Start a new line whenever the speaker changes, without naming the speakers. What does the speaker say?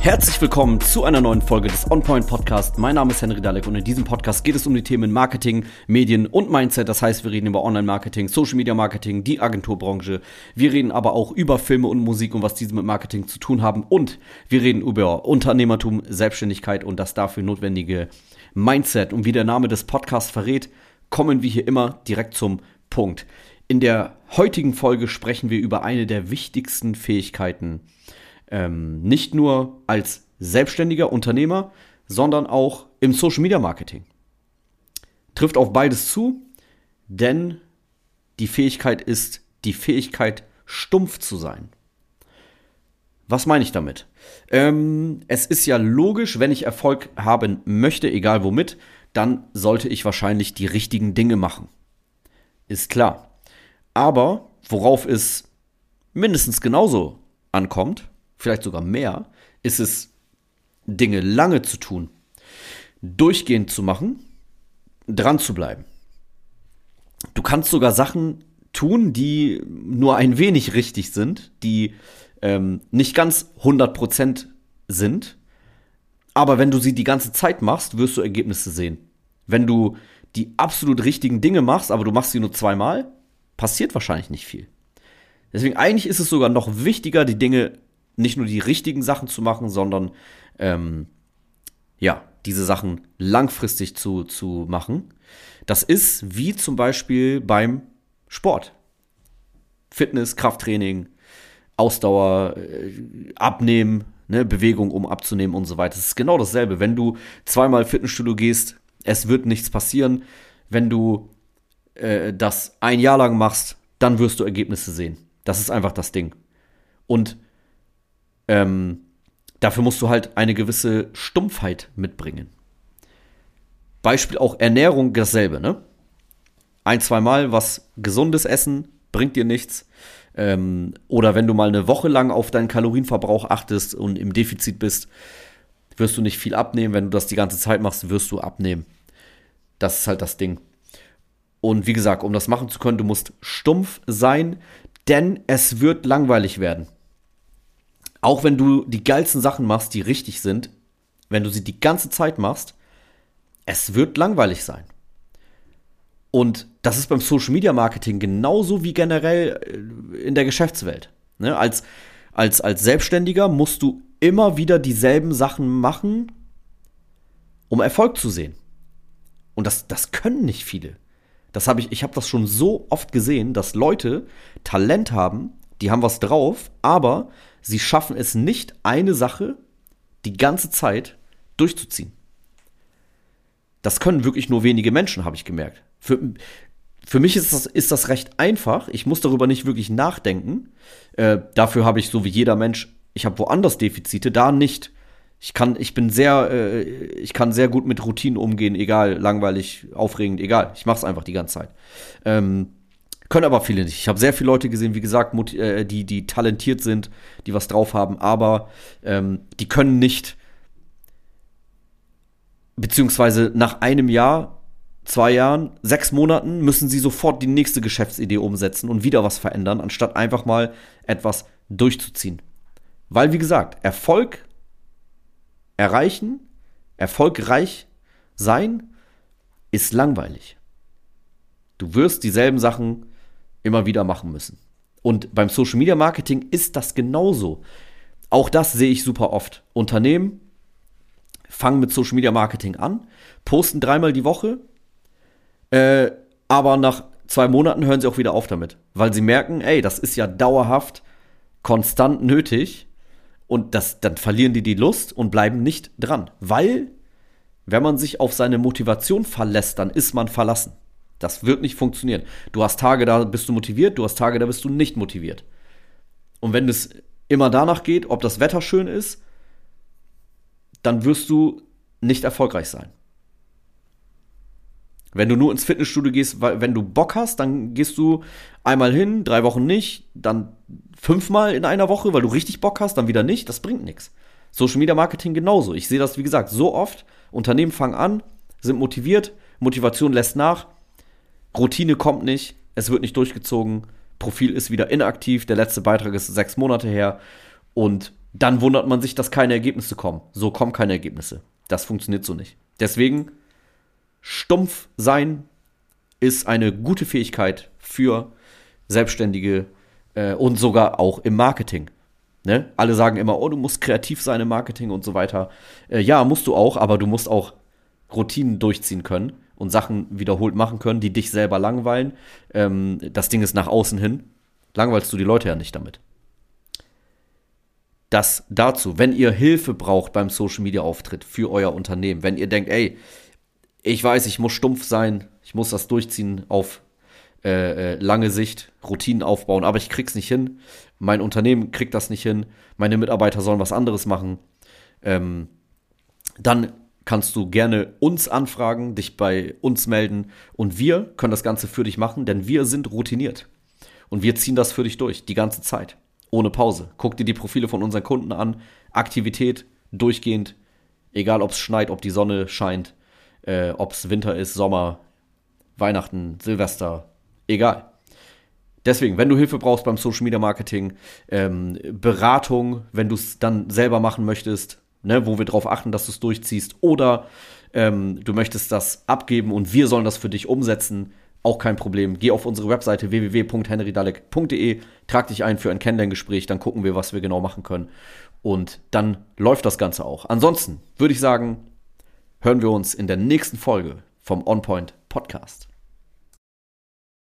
Herzlich willkommen zu einer neuen Folge des OnPoint Podcast. Mein Name ist Henry Dalek und in diesem Podcast geht es um die Themen Marketing, Medien und Mindset. Das heißt, wir reden über Online-Marketing, Social-Media-Marketing, die Agenturbranche. Wir reden aber auch über Filme und Musik und was diese mit Marketing zu tun haben. Und wir reden über Unternehmertum, Selbstständigkeit und das dafür notwendige Mindset. Und wie der Name des Podcasts verrät, kommen wir hier immer direkt zum Punkt. In der heutigen Folge sprechen wir über eine der wichtigsten Fähigkeiten, ähm, nicht nur als selbstständiger Unternehmer, sondern auch im Social Media Marketing. Trifft auf beides zu, denn die Fähigkeit ist die Fähigkeit, stumpf zu sein. Was meine ich damit? Ähm, es ist ja logisch, wenn ich Erfolg haben möchte, egal womit, dann sollte ich wahrscheinlich die richtigen Dinge machen. Ist klar. Aber worauf es mindestens genauso ankommt, vielleicht sogar mehr, ist es, Dinge lange zu tun, durchgehend zu machen, dran zu bleiben. Du kannst sogar Sachen tun, die nur ein wenig richtig sind, die ähm, nicht ganz 100% sind, aber wenn du sie die ganze Zeit machst, wirst du Ergebnisse sehen. Wenn du die absolut richtigen Dinge machst, aber du machst sie nur zweimal, passiert wahrscheinlich nicht viel. Deswegen eigentlich ist es sogar noch wichtiger, die Dinge nicht nur die richtigen Sachen zu machen, sondern ähm, ja, diese Sachen langfristig zu, zu machen. Das ist wie zum Beispiel beim Sport. Fitness, Krafttraining, Ausdauer, äh, Abnehmen, ne, Bewegung, um abzunehmen und so weiter. Es ist genau dasselbe. Wenn du zweimal Fitnessstudio gehst, es wird nichts passieren. Wenn du äh, das ein Jahr lang machst, dann wirst du Ergebnisse sehen. Das ist einfach das Ding. Und ähm, dafür musst du halt eine gewisse Stumpfheit mitbringen. Beispiel auch Ernährung dasselbe, ne? Ein, zweimal was Gesundes essen bringt dir nichts. Ähm, oder wenn du mal eine Woche lang auf deinen Kalorienverbrauch achtest und im Defizit bist, wirst du nicht viel abnehmen. Wenn du das die ganze Zeit machst, wirst du abnehmen. Das ist halt das Ding. Und wie gesagt, um das machen zu können, du musst stumpf sein, denn es wird langweilig werden auch wenn du die geilsten Sachen machst, die richtig sind, wenn du sie die ganze Zeit machst, es wird langweilig sein. Und das ist beim Social Media Marketing genauso wie generell äh, in der Geschäftswelt. Ne? Als, als, als Selbstständiger musst du immer wieder dieselben Sachen machen, um Erfolg zu sehen. Und das, das können nicht viele. Das habe ich, ich habe das schon so oft gesehen, dass Leute Talent haben, die haben was drauf, aber sie schaffen es nicht, eine Sache die ganze Zeit durchzuziehen. Das können wirklich nur wenige Menschen, habe ich gemerkt. Für, für mich ist das, ist das recht einfach. Ich muss darüber nicht wirklich nachdenken. Äh, dafür habe ich so wie jeder Mensch, ich habe woanders Defizite, da nicht. Ich kann, ich bin sehr, äh, ich kann sehr gut mit Routinen umgehen, egal, langweilig, aufregend, egal. Ich mache es einfach die ganze Zeit. Ähm, können aber viele nicht. Ich habe sehr viele Leute gesehen, wie gesagt, äh, die, die talentiert sind, die was drauf haben, aber ähm, die können nicht, beziehungsweise nach einem Jahr, zwei Jahren, sechs Monaten müssen sie sofort die nächste Geschäftsidee umsetzen und wieder was verändern, anstatt einfach mal etwas durchzuziehen. Weil, wie gesagt, Erfolg erreichen, erfolgreich sein, ist langweilig. Du wirst dieselben Sachen immer wieder machen müssen. Und beim Social Media Marketing ist das genauso. Auch das sehe ich super oft. Unternehmen fangen mit Social Media Marketing an, posten dreimal die Woche, äh, aber nach zwei Monaten hören sie auch wieder auf damit, weil sie merken, ey, das ist ja dauerhaft, konstant nötig und das, dann verlieren die die Lust und bleiben nicht dran, weil wenn man sich auf seine Motivation verlässt, dann ist man verlassen. Das wird nicht funktionieren. Du hast Tage, da bist du motiviert, du hast Tage, da bist du nicht motiviert. Und wenn es immer danach geht, ob das Wetter schön ist, dann wirst du nicht erfolgreich sein. Wenn du nur ins Fitnessstudio gehst, wenn du Bock hast, dann gehst du einmal hin, drei Wochen nicht, dann fünfmal in einer Woche, weil du richtig Bock hast, dann wieder nicht. Das bringt nichts. Social Media Marketing genauso. Ich sehe das, wie gesagt, so oft. Unternehmen fangen an, sind motiviert, Motivation lässt nach, Routine kommt nicht, es wird nicht durchgezogen, Profil ist wieder inaktiv, der letzte Beitrag ist sechs Monate her und dann wundert man sich, dass keine Ergebnisse kommen. So kommen keine Ergebnisse. Das funktioniert so nicht. Deswegen, stumpf sein ist eine gute Fähigkeit für Selbstständige äh, und sogar auch im Marketing. Ne? Alle sagen immer, oh, du musst kreativ sein im Marketing und so weiter. Äh, ja, musst du auch, aber du musst auch Routinen durchziehen können und Sachen wiederholt machen können, die dich selber langweilen. Ähm, das Ding ist nach außen hin. Langweilst du die Leute ja nicht damit. Das dazu, wenn ihr Hilfe braucht beim Social Media Auftritt für euer Unternehmen, wenn ihr denkt, ey, ich weiß, ich muss stumpf sein, ich muss das durchziehen auf äh, äh, lange Sicht, Routinen aufbauen, aber ich krieg's nicht hin. Mein Unternehmen kriegt das nicht hin. Meine Mitarbeiter sollen was anderes machen. Ähm, dann kannst du gerne uns anfragen, dich bei uns melden und wir können das Ganze für dich machen, denn wir sind routiniert. Und wir ziehen das für dich durch, die ganze Zeit, ohne Pause. Guck dir die Profile von unseren Kunden an, Aktivität durchgehend, egal ob es schneit, ob die Sonne scheint, äh, ob es Winter ist, Sommer, Weihnachten, Silvester, egal. Deswegen, wenn du Hilfe brauchst beim Social Media Marketing, ähm, Beratung, wenn du es dann selber machen möchtest, ne, wo wir darauf achten, dass du es durchziehst, oder ähm, du möchtest das abgeben und wir sollen das für dich umsetzen, auch kein Problem. Geh auf unsere Webseite www.henrydalek.de, trag dich ein für ein Kennenlerngespräch, dann gucken wir, was wir genau machen können. Und dann läuft das Ganze auch. Ansonsten würde ich sagen, hören wir uns in der nächsten Folge vom OnPoint Podcast.